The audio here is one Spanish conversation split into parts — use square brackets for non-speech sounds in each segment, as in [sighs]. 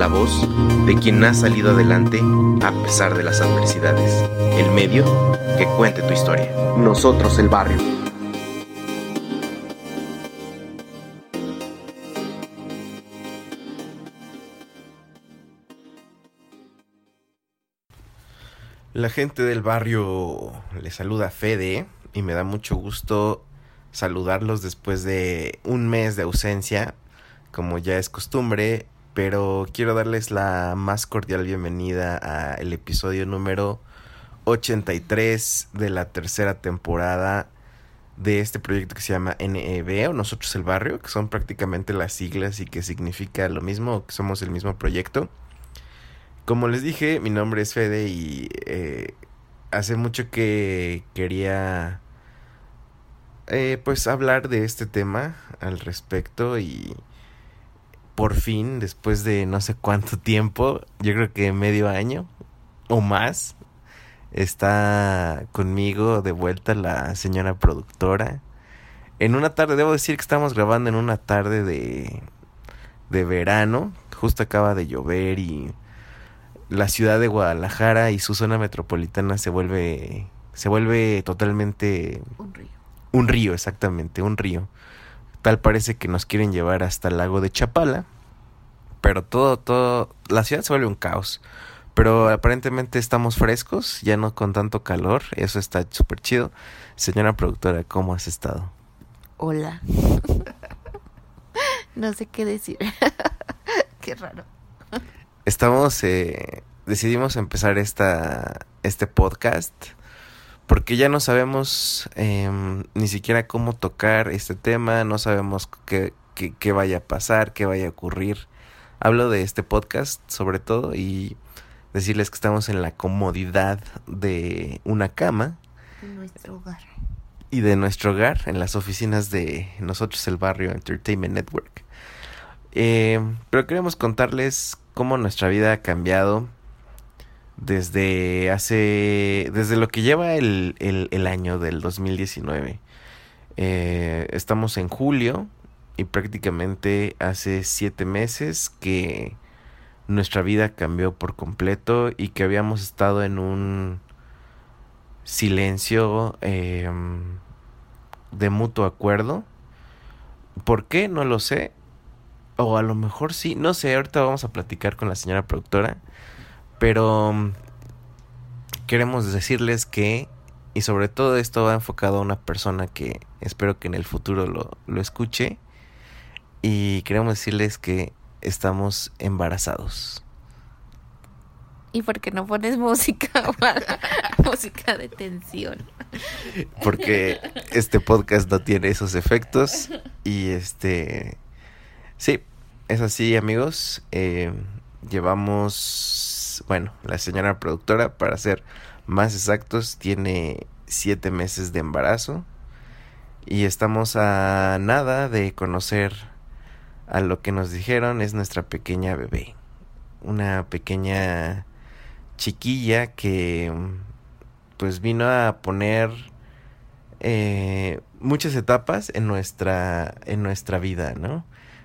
la voz de quien ha salido adelante a pesar de las adversidades, el medio que cuente tu historia. Nosotros el barrio. La gente del barrio le saluda a Fede y me da mucho gusto saludarlos después de un mes de ausencia, como ya es costumbre, pero quiero darles la más cordial bienvenida al episodio número 83 de la tercera temporada de este proyecto que se llama NEB o Nosotros el Barrio, que son prácticamente las siglas y que significa lo mismo, que somos el mismo proyecto. Como les dije, mi nombre es Fede y eh, hace mucho que quería eh, pues hablar de este tema al respecto y por fin, después de no sé cuánto tiempo, yo creo que medio año o más, está conmigo de vuelta la señora productora. En una tarde, debo decir que estamos grabando en una tarde de, de verano, justo acaba de llover y la ciudad de Guadalajara y su zona metropolitana se vuelve se vuelve totalmente Un río. un río, exactamente, un río. Tal parece que nos quieren llevar hasta el lago de Chapala, pero todo todo la ciudad se vuelve un caos. Pero aparentemente estamos frescos, ya no con tanto calor, eso está súper chido. Señora productora, ¿cómo has estado? Hola. [laughs] no sé qué decir. [laughs] qué raro. Estamos, eh, decidimos empezar esta, este podcast porque ya no sabemos em, ni siquiera cómo tocar este tema, no sabemos qué, qué, qué vaya a pasar, qué vaya a ocurrir. Hablo de este podcast sobre todo y decirles que estamos en la comodidad de una cama En nuestro hogar. y de nuestro hogar en las oficinas de nosotros el barrio Entertainment Network. Eh, pero queremos contarles cómo nuestra vida ha cambiado desde hace, desde lo que lleva el, el, año del 2019. Eh, estamos en julio y prácticamente hace siete meses que nuestra vida cambió por completo y que habíamos estado en un silencio eh, de mutuo acuerdo. ¿Por qué? No lo sé. O a lo mejor sí. No sé, ahorita vamos a platicar con la señora productora. Pero mm, queremos decirles que, y sobre todo esto va enfocado a una persona que espero que en el futuro lo, lo escuche. Y queremos decirles que estamos embarazados. ¿Y por qué no pones música? [laughs] música de tensión. Porque este podcast no tiene esos efectos. Y este. Sí, es así, amigos. Eh, llevamos. Bueno, la señora productora, para ser más exactos, tiene siete meses de embarazo. Y estamos a nada de conocer a lo que nos dijeron es nuestra pequeña bebé. Una pequeña chiquilla que pues vino a poner eh, muchas etapas en nuestra en nuestra vida, ¿no?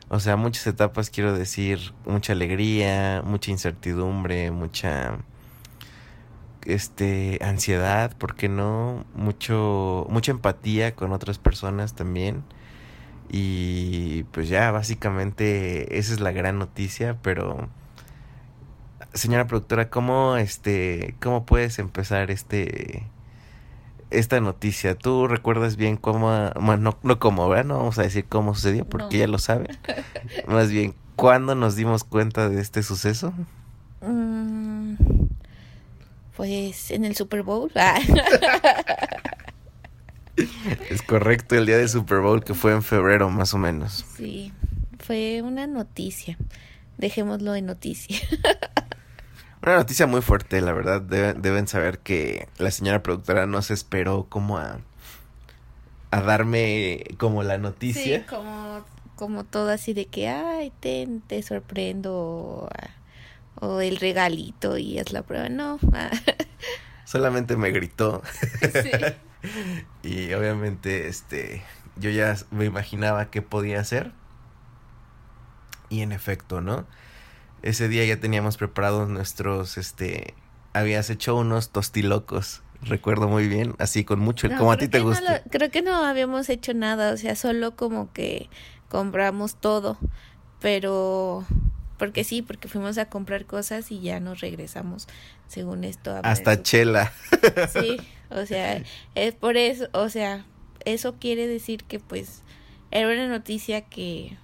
O sea, muchas etapas quiero decir, mucha alegría, mucha incertidumbre, mucha este ansiedad, ¿por qué no? Mucho mucha empatía con otras personas también. Y pues ya básicamente esa es la gran noticia, pero señora productora, ¿cómo este cómo puedes empezar este esta noticia. ¿Tú recuerdas bien cómo, bueno, no, no cómo, ¿verdad? No vamos a decir cómo sucedió porque No. ya lo sabe. Más bien, ¿cuándo nos dimos cuenta de este suceso? Mm, pues en el Super Bowl. Ah, [laughs] Es correcto, el día de Super Bowl que fue en febrero más o menos. sí, fue una noticia. Dejémoslo en noticia. [laughs] Una noticia muy fuerte, la verdad. Debe- deben saber que la señora productora no se esperó como a, a darme como la noticia. Sí, como, como todo así de que, ay, te, te sorprendo. O, o el regalito y es la prueba. No. [laughs] Solamente me gritó. sí. [laughs] Y obviamente, este, yo ya me imaginaba qué podía hacer. Y en efecto, ¿no? Ese día ya teníamos preparados nuestros, este, habías hecho unos tostilocos, recuerdo muy bien, así con mucho, No, como a ti te no gusta. creo que no habíamos hecho nada, o sea, solo como que compramos todo, pero porque sí, porque fuimos a comprar cosas y ya nos regresamos, según esto. a Hasta chela. Sí, o sea, es por eso, o sea, eso quiere decir que pues era una noticia que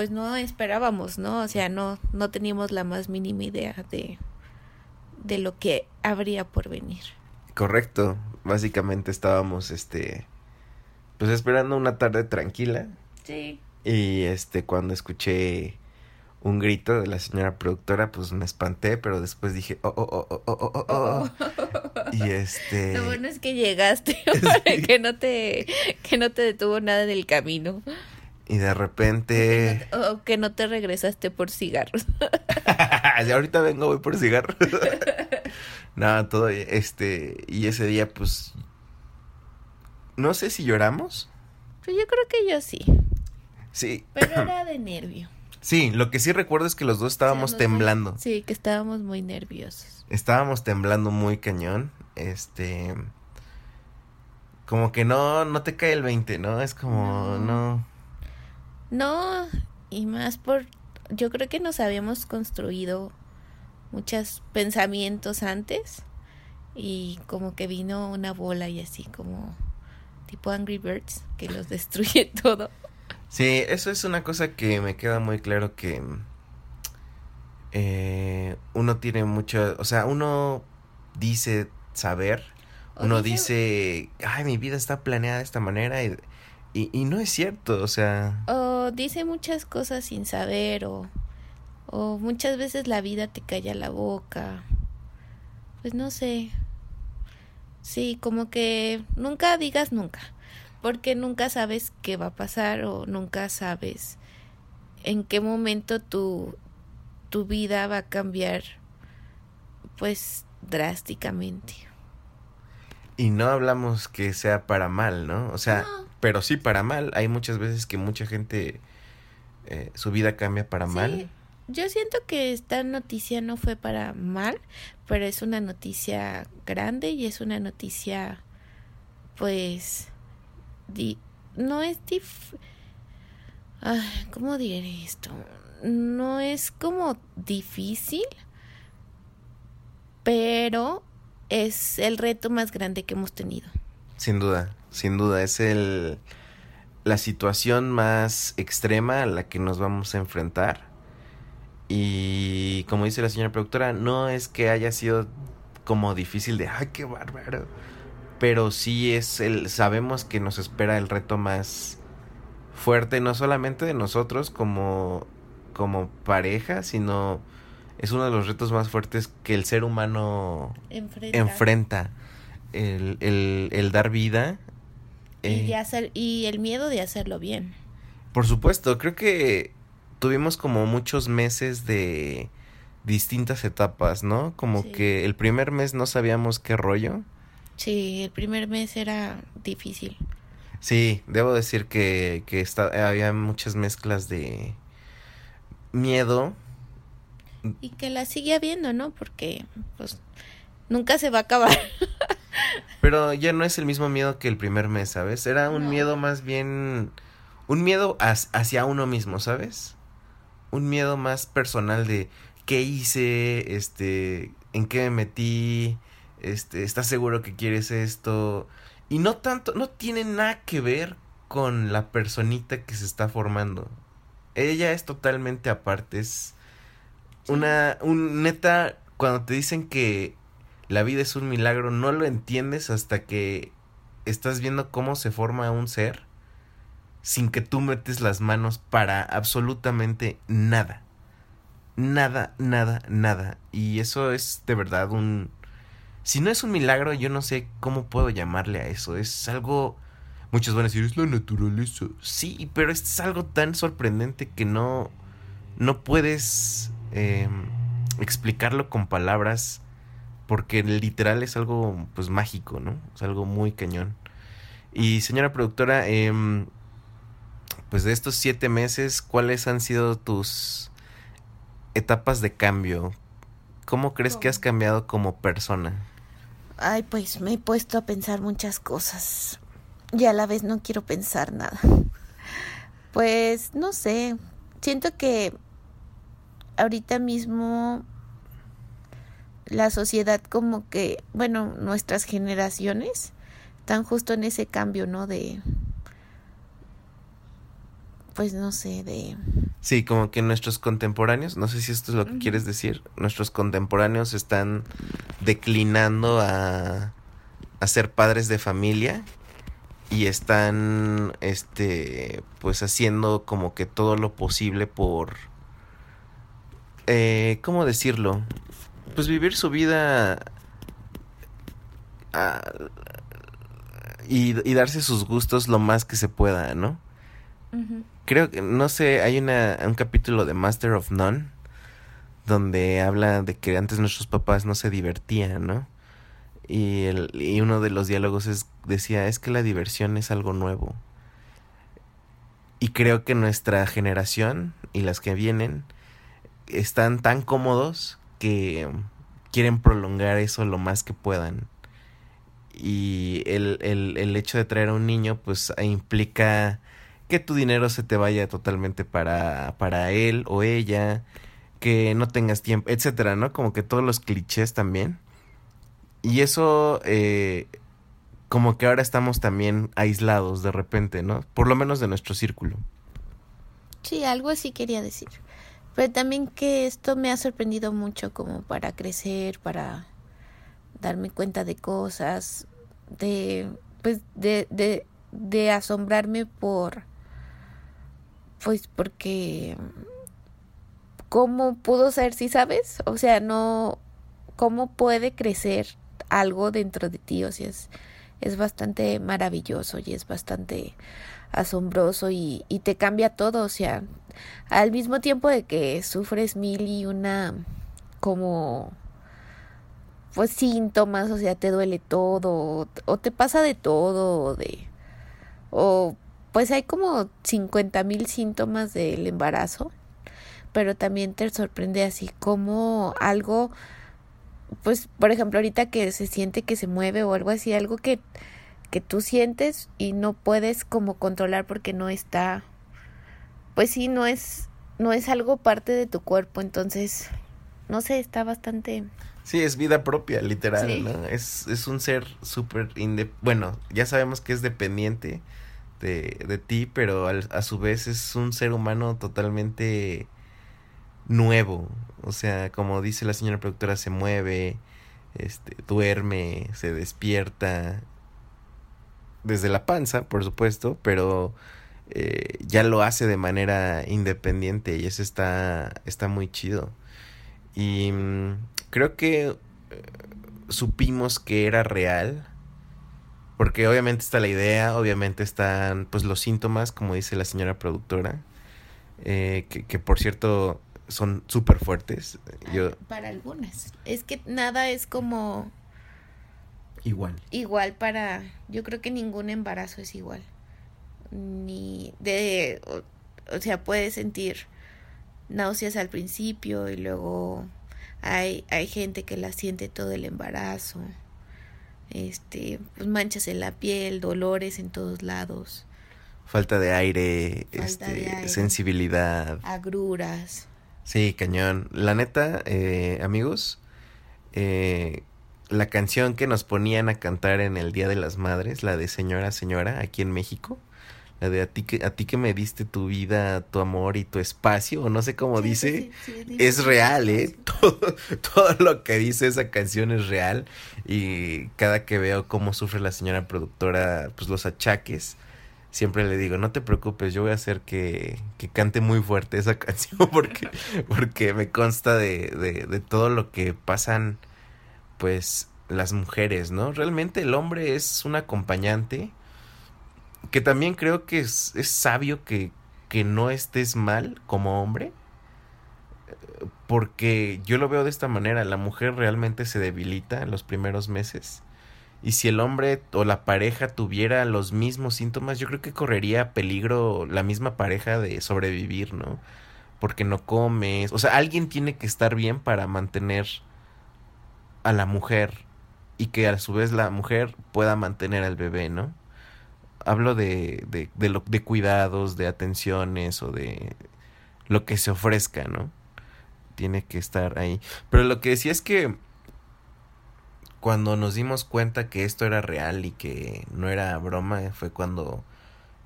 pues no esperábamos, ¿no? O sea, no, no teníamos la más mínima idea de, de lo que habría por venir. Correcto, básicamente estábamos, este, pues esperando una tarde tranquila. Sí. Y este, cuando escuché un grito de la señora productora, pues me espanté, pero después dije, oh, oh, oh, oh, oh, oh, oh. oh". [laughs] Y este... Lo bueno es que llegaste, [laughs] [laughs] que, no te, que no te detuvo nada en el camino. Y de repente... o que no te regresaste por cigarros. [laughs] Si ahorita vengo, voy por cigarro. [laughs] no, todo, este... Y ese día, pues... No sé si lloramos. Pero yo creo que yo sí, Sí. pero era [clears throat] de nervio. Sí, lo que sí recuerdo es que los dos estábamos temblando. Sí, que estábamos muy nerviosos. Estábamos temblando muy cañón. Este. Como que no, no te cae el 20, ¿no? Es como, no. No, y más por yo creo que nos habíamos construido muchos pensamientos antes y como que vino una bola y así como tipo Angry Birds que los destruye [laughs] todo. Sí, eso es una cosa que me queda muy claro que. eh, uno tiene mucho. O sea, uno dice saber. Uno dice- dice, ay, mi vida está planeada de esta manera. Y, y, y no es cierto, o sea. O dice muchas cosas sin saber o, o muchas veces la vida te calla la boca. Pues no sé. Sí, como que nunca digas nunca, porque nunca sabes qué va a pasar o nunca sabes en qué momento tu, tu vida va a cambiar pues drásticamente. Y no hablamos que sea para mal, ¿no? O sea, No. Pero sí para mal. Hay muchas veces que mucha gente eh, su vida cambia para Sí, mal. Yo siento que esta noticia no fue para mal, pero es una noticia grande y es una noticia, pues, di- no es dif... Ay, ¿Cómo diré esto? No es como difícil, pero es el reto más grande que hemos tenido. Sin duda, sin duda. Es el la situación más extrema a la que nos vamos a enfrentar. Y como dice la señora productora, no es que haya sido como difícil de ay qué bárbaro. Pero sí es el. sabemos que nos espera el reto más fuerte, no solamente de nosotros como, como pareja, sino es uno de los retos más fuertes que el ser humano enfrenta. El, el, el dar vida. Y, eh, de hacer, y el miedo de hacerlo bien. por supuesto, creo que tuvimos como muchos meses de distintas etapas, ¿no? Como Sí. que el primer mes no sabíamos qué rollo. Sí, el primer mes era difícil. Sí, debo decir que, que esta- había muchas mezclas de miedo. Y que la sigue habiendo, ¿no? Porque, pues, nunca se va a acabar. [laughs] Pero ya no es el mismo miedo que el primer mes, ¿sabes? Era un No. miedo más bien... Un miedo hacia uno mismo, ¿sabes? Un miedo más personal de qué hice, este, en qué me metí, este, ¿estás seguro que quieres esto? Y no tanto, no tiene nada que ver con la personita que se está formando. Ella es totalmente aparte, es una, un neta, cuando te dicen que la vida es un milagro, no lo entiendes hasta que estás viendo cómo se forma un ser sin que tú metes las manos para absolutamente nada. Nada, nada, nada. Y eso es de verdad un... Si no es un milagro, yo no sé cómo puedo llamarle a eso. Es algo... Muchos van a decir, es la naturaleza. Sí, pero es algo tan sorprendente que no... No puedes em, explicarlo con palabras porque literal es algo pues mágico, ¿no? Es algo muy cañón. Y señora productora, eh, pues de estos siete meses, ¿cuáles han sido tus etapas de cambio? ¿Cómo crees que has cambiado como persona? Ay, pues me he puesto a pensar muchas cosas y a la vez no quiero pensar nada. Pues no sé, siento que ahorita mismo la sociedad como que, bueno, nuestras generaciones están justo en ese cambio, ¿no? De, pues no sé, de... Sí, como que nuestros contemporáneos, no sé si esto es lo que quieres decir, nuestros contemporáneos están declinando a, a ser padres de familia y están, este, pues haciendo como que todo lo posible por, eh, ¿cómo decirlo? Pues vivir su vida ah, y, y darse sus gustos lo más que se pueda, ¿no? Creo que, no sé, hay una, un capítulo de Master of None donde habla de que antes nuestros papás no se divertían, ¿no? Y, el, y uno de los diálogos es, decía, es que la diversión es algo nuevo. Y creo que nuestra generación y las que vienen están tan cómodos que quieren prolongar eso lo más que puedan. Y el, el, el hecho de traer a un niño pues implica que tu dinero se te vaya totalmente para, para él o ella, que no tengas tiempo, etcétera, ¿no? Como que todos los clichés también. Y eso, eh, como que ahora estamos también aislados de repente, ¿no? Por lo menos de nuestro círculo. Sí, algo así quería decir. Pero también que esto me ha sorprendido mucho como para crecer, para darme cuenta de cosas, de, pues, de, de, de asombrarme por pues porque cómo pudo ser, si sabes, o sea, no cómo puede crecer algo dentro de ti, o sea, es bastante maravilloso y es bastante asombroso y, y te cambia todo, o sea, al mismo tiempo de que sufres mil y una como pues síntomas, o sea, te duele todo, o, te pasa de todo, o de o pues hay como 50 mil síntomas del embarazo, pero también te sorprende así como algo, pues por ejemplo ahorita que se siente que se mueve o algo así, algo que, que tú sientes y no puedes como controlar porque no está, pues sí, no es, no es algo parte de tu cuerpo, entonces, no sé, está bastante... Sí, es vida propia, literal, ¿no? Es, es un ser súper... Bueno, ya sabemos que es dependiente, de, de ti, pero a su vez es un ser humano totalmente nuevo. O sea, como dice la señora productora, se mueve, este, duerme, se despierta. Desde la panza, por supuesto, pero eh, ya lo hace de manera independiente y eso está, está muy chido. Y mm, creo que eh, supimos que era real porque obviamente está la idea, obviamente están pues los síntomas, como dice la señora productora, eh, que, que, por cierto son súper fuertes. Yo... Para algunas. Es que nada es como... Igual. Igual para... Yo creo que ningún embarazo es igual. Ni de... O, o sea, puedes sentir náuseas al principio y luego hay, hay gente que la siente todo el embarazo este, pues manchas en la piel, dolores en todos lados. Falta de aire, este, sensibilidad. Agruras. Sí, cañón. La neta, eh, amigos, eh, la canción que nos ponían a cantar en el Día de las Madres, la de Señora, Señora, aquí en México. La de a ti que, a ti que me diste tu vida, tu amor y tu espacio, o no sé cómo dice, es real, ¿eh? [laughs] Todo, todo lo que dice esa canción es real. Y cada que veo cómo sufre la señora productora, pues los achaques, siempre le digo, no te preocupes, yo voy a hacer que, que cante muy fuerte esa [laughs] canción porque, porque me consta de, de, de todo lo que pasan, pues, las mujeres, ¿no? Realmente el hombre es un acompañante que también creo que es, es sabio que, que no estés mal como hombre. Porque yo lo veo de esta manera, la mujer realmente se debilita en los primeros meses. Y si el hombre o la pareja tuviera los mismos síntomas, yo creo que correría peligro la misma pareja de sobrevivir, ¿no? Porque no comes. O sea, alguien tiene que estar bien para mantener a la mujer y que a su vez la mujer pueda mantener al bebé, ¿no? Hablo de, de, de, cuidados, de atenciones o de lo que se ofrezca, ¿no? Tiene que estar ahí. Pero lo que decía es que cuando nos dimos cuenta que esto era real y que no era broma, fue cuando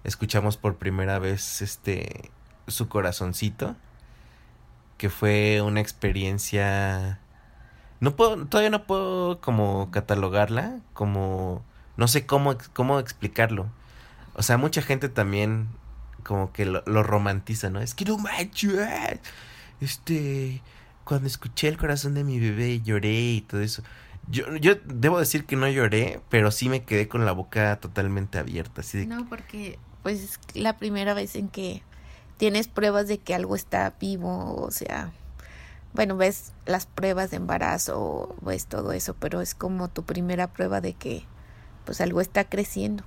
escuchamos por primera vez este su corazoncito, que fue una experiencia no puedo todavía no puedo como catalogarla, como no sé cómo cómo explicarlo. O sea, mucha gente también como que lo, lo romantiza, ¿no? Es que no manches. Este, cuando escuché el corazón de mi bebé lloré y todo eso. Yo, yo debo decir que no lloré, pero sí me quedé con la boca totalmente abierta. Así de No, porque pues es la primera vez en que tienes pruebas de que algo está vivo, o sea, bueno, ves las pruebas de embarazo, ves todo eso, pero es como tu primera prueba de que pues algo está creciendo.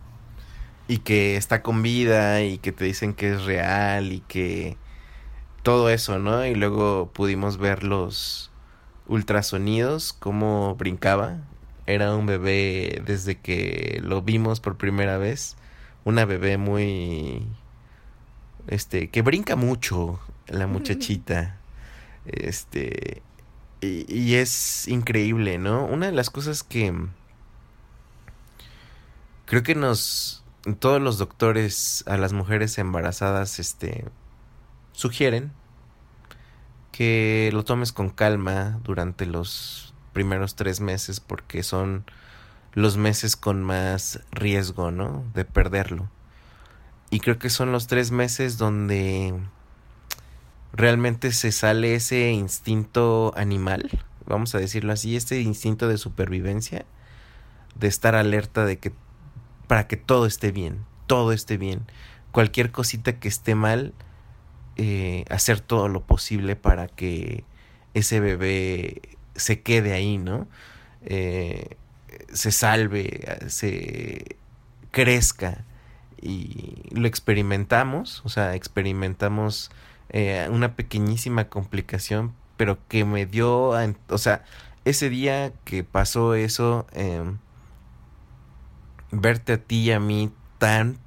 Y que está con vida y que te dicen que es real y que todo eso, ¿no? Y luego pudimos ver los ultrasonidos, cómo brincaba. Era un bebé desde que lo vimos por primera vez. Una bebé muy... Este, que brinca mucho, la [laughs] muchachita. Este... Y, y es increíble, ¿no? Una de las cosas que... Creo que nos... Todos los doctores a las mujeres embarazadas, este... Sugieren que lo tomes con calma durante los primeros tres meses porque son los meses con más riesgo, ¿no? De perderlo. Y creo que son los tres meses donde realmente se sale ese instinto animal, vamos a decirlo así, este instinto de supervivencia, de estar alerta de que para que todo esté bien, todo esté bien. Cualquier cosita que esté mal, eh, hacer todo lo posible para que ese bebé se quede ahí, ¿no? Eh, se salve, se crezca y lo experimentamos, o sea, experimentamos eh, una pequeñísima complicación, pero que me dio, o sea, ese día que pasó eso, eh, verte a ti y a mí tan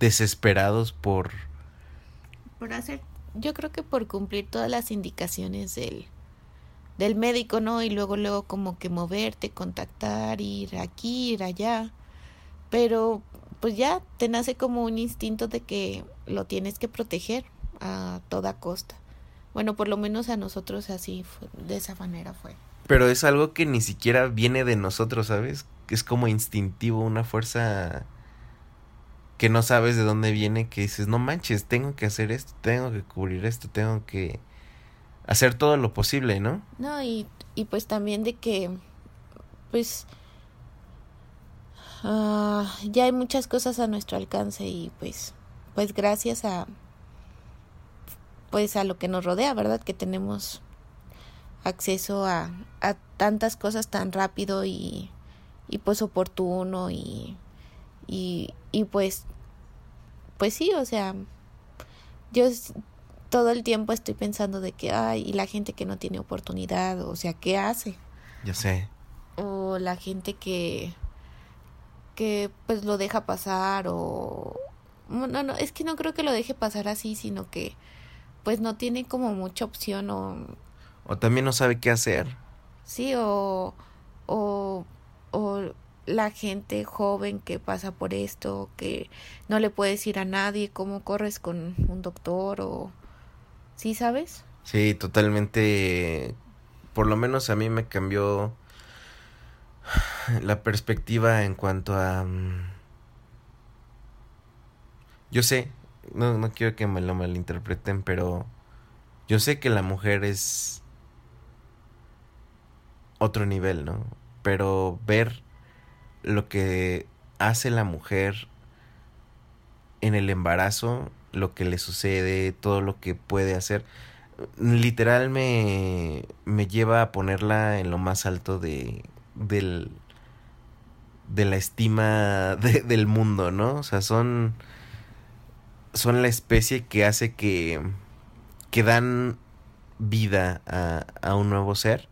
desesperados por por hacer yo creo que por cumplir todas las indicaciones del del médico, ¿no? Y luego luego como que moverte, contactar, ir aquí, ir allá. Pero pues ya te nace como un instinto de que lo tienes que proteger a toda costa. Bueno, por lo menos a nosotros así fue, de esa manera fue. Pero es algo que ni siquiera viene de nosotros, ¿sabes? Es como instintivo, una fuerza que no sabes de dónde viene, que dices, no manches, tengo que hacer esto, tengo que cubrir esto, tengo que hacer todo lo posible, ¿no? No, y, y pues también de que, pues, uh, ya hay muchas cosas a nuestro alcance y pues, pues gracias a, pues a lo que nos rodea, ¿verdad? Que tenemos acceso a, a tantas cosas tan rápido y, y pues oportuno y, y, y pues pues sí o sea yo todo el tiempo estoy pensando de que ay y la gente que no tiene oportunidad o sea qué hace ya sé o la gente que que pues lo deja pasar o no no es que no creo que lo deje pasar así sino que pues no tiene como mucha opción o o también no sabe qué hacer Sí, o, o, o la gente joven que pasa por esto, que no le puedes ir a nadie, cómo corres con un doctor o... ¿Sí sabes? Sí, totalmente. Por lo menos a mí me cambió [sighs] la perspectiva en cuanto a... mm, Yo sé, no, no quiero que me lo malinterpreten, pero yo sé que la mujer es otro nivel, ¿no? Pero ver lo que hace la mujer en el embarazo, lo que le sucede, todo lo que puede hacer, literal me, me lleva a ponerla en lo más alto de, del, de la estima [laughs] de- del mundo, ¿no? O sea, son, son la especie que hace que, que dan vida a, a un nuevo ser.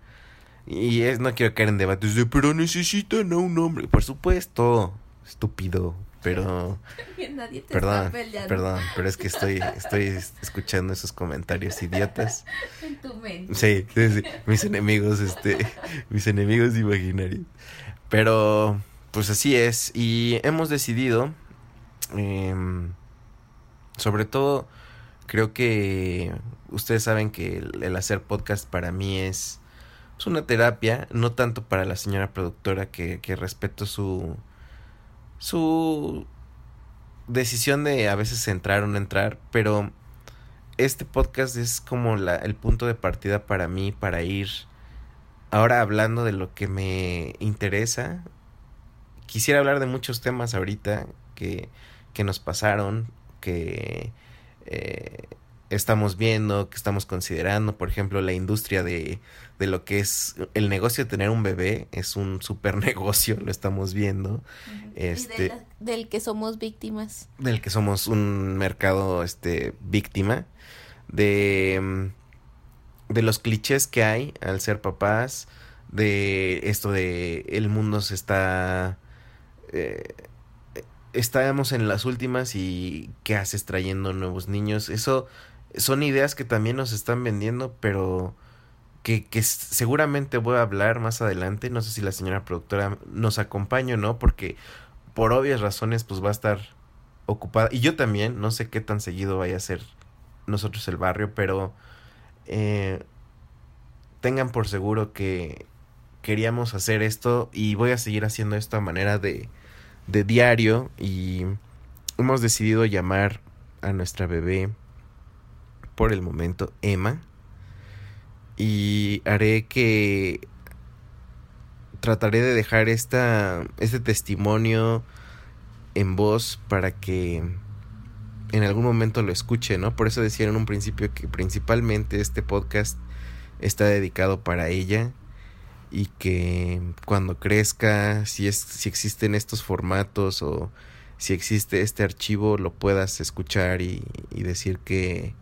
Y es, no quiero caer en debates de, pero necesitan a un hombre. Por supuesto, estúpido, pero... [laughs] Nadie te Perdón, perdón, pero es que estoy, estoy escuchando esos comentarios idiotas. [laughs] en tu mente. Sí, sí, sí, mis enemigos, este, [laughs] mis enemigos imaginarios. Pero, pues así es. Y hemos decidido, em, sobre todo, creo que ustedes saben que el, el hacer podcast para mí es, es una terapia, no tanto para la señora productora que, que respeto su, su decisión de a veces entrar o no entrar, pero este podcast es como la, el punto de partida para mí para ir ahora hablando de lo que me interesa. Quisiera hablar de muchos temas ahorita que, que nos pasaron, que eh, estamos viendo, que estamos considerando. Por ejemplo, la industria de, de lo que es el negocio de tener un bebé es un super [laughs] negocio, lo estamos viendo. Este- Y de la- del que somos víctimas. del que somos un mercado este víctima de mm, de los clichés que hay al ser papás de esto de el mundo se está eh, estamos en las últimas y qué haces trayendo nuevos niños eso son ideas que también nos están vendiendo pero que, que seguramente voy a hablar más adelante no sé si la señora productora nos acompaña o no porque por obvias razones pues va a estar ocupada. Y yo también no sé qué tan seguido vaya a ser nosotros el barrio pero eh, tengan por seguro que queríamos hacer esto y voy a seguir haciendo esto a manera de, de diario y hemos decidido llamar a nuestra bebé por el momento Emma y haré que trataré de dejar esta este testimonio en voz para que en algún momento lo escuche, ¿no? Por eso decía en un principio que principalmente este podcast está dedicado para ella y que cuando crezca, si es si existen estos formatos o si existe este archivo lo puedas escuchar y, y decir que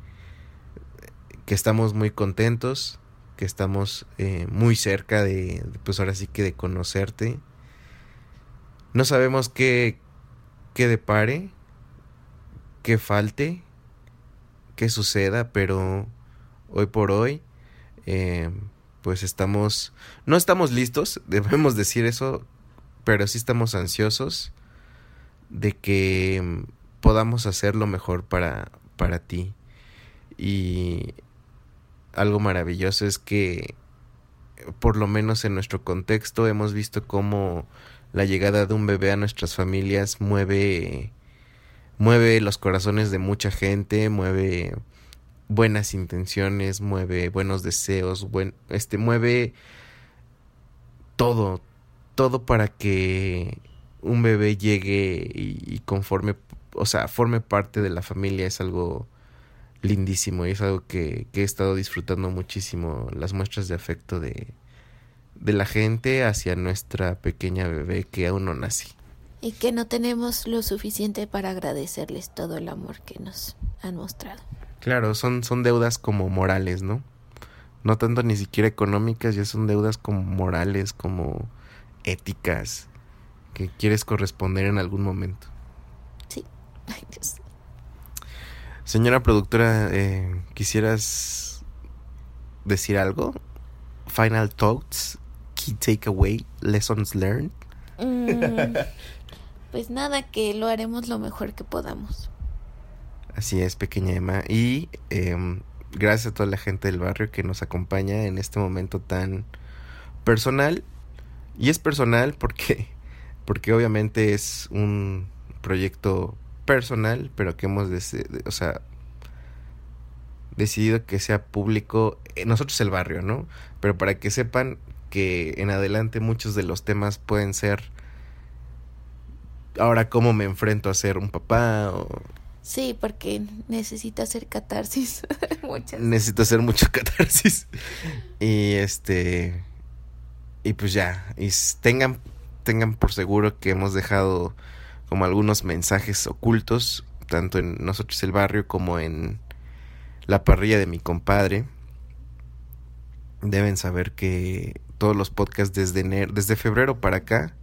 que estamos muy contentos, que estamos eh, muy cerca de, pues ahora sí que de conocerte. No sabemos qué, qué depare, qué falte, qué suceda, pero hoy por hoy, eh, pues estamos, no estamos listos, [laughs] debemos decir eso, pero sí estamos ansiosos de que podamos hacer lo mejor para, para ti. Y algo maravilloso es que, por lo menos en nuestro contexto, hemos visto cómo la llegada de un bebé a nuestras familias mueve mueve los corazones de mucha gente, mueve buenas intenciones, mueve buenos deseos, buen, este mueve todo, todo para que un bebé llegue y, y, conforme, o sea, forme parte de la familia es algo lindísimo y es algo que, que he estado disfrutando muchísimo, las muestras de afecto de, de la gente hacia nuestra pequeña bebé que aún no nace. Y que no tenemos lo suficiente para agradecerles todo el amor que nos han mostrado. Claro, son, son deudas como morales, ¿no? No tanto ni siquiera económicas, ya son deudas como morales, como éticas, que quieres corresponder en algún momento. Sí. Ay, Dios. Señora productora, eh, ¿quisieras decir algo? final thoughts, key takeaway, lessons learned. Mm, pues nada, que lo haremos lo mejor que podamos. Así es, pequeña Emma. Y em, gracias a toda la gente del barrio que nos acompaña en este momento tan personal. Y es personal porque, porque obviamente es un proyecto personal, pero que hemos o sea, decidido que sea público. Eh, nosotros el barrio, ¿no? Pero para que sepan que en adelante muchos de los temas pueden ser ahora cómo me enfrento a ser un papá o Sí, porque necesito hacer catarsis. [laughs] Muchas. Necesito hacer mucho [laughs] catarsis. Y este. Y pues ya. Y tengan, tengan por seguro que hemos dejado como algunos mensajes ocultos. Tanto en nosotros el barrio como en la parrilla de mi compadre. Deben saber que todos los podcasts desde enero, desde febrero para acá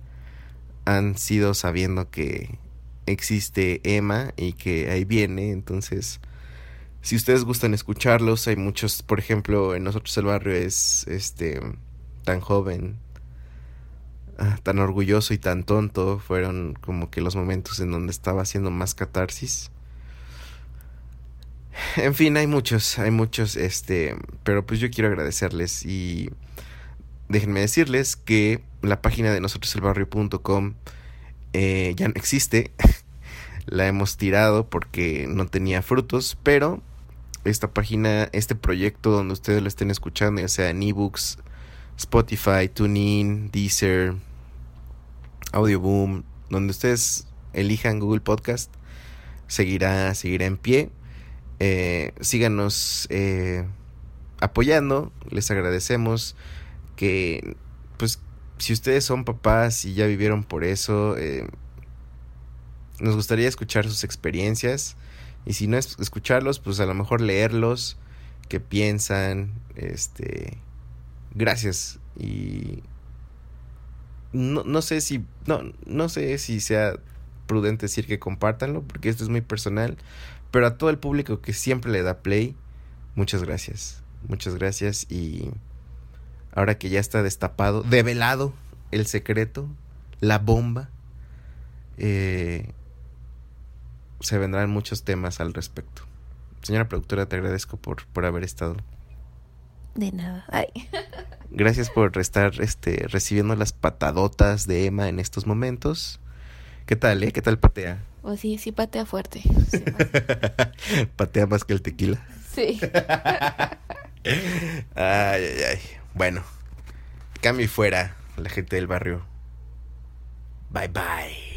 han sido sabiendo que existe Emma y que ahí viene, entonces si ustedes gustan escucharlos, hay muchos, por ejemplo, en nosotros el barrio es este tan joven, ah, tan orgulloso y tan tonto, fueron como que los momentos en donde estaba haciendo más catarsis. En fin, hay muchos, hay muchos, este, pero pues yo quiero agradecerles y déjenme decirles que la página de nosotroselbarrio.com eh, ya no existe. [laughs] la hemos tirado porque no tenía frutos, pero esta página, este proyecto donde ustedes lo estén escuchando, ya sea en ebooks, Spotify, TuneIn, Deezer, Audioboom, donde ustedes elijan Google Podcast, seguirá, seguirá en pie. Eh, síganos eh, apoyando, les agradecemos que pues si ustedes son papás y ya vivieron por eso, eh, nos gustaría escuchar sus experiencias y si no es escucharlos, pues a lo mejor leerlos, qué piensan, este, gracias y no, no sé si no no sé si sea prudente decir que compártanlo porque esto es muy personal, pero a todo el público que siempre le da play, muchas gracias. Muchas gracias y ahora que ya está destapado, develado el secreto, la bomba, eh, se vendrán muchos temas al respecto. Señora productora, te agradezco por, por haber estado. De nada. Ay. [laughs] Gracias por estar este, recibiendo las patadotas de Emma en estos momentos. ¿Qué tal, eh? ¿Qué tal patea? Oh, sí, sí patea fuerte. [laughs] patea más que el tequila. Sí. [laughs] ay, ay, ay. Bueno, cambio y fuera la gente del barrio. Bye bye.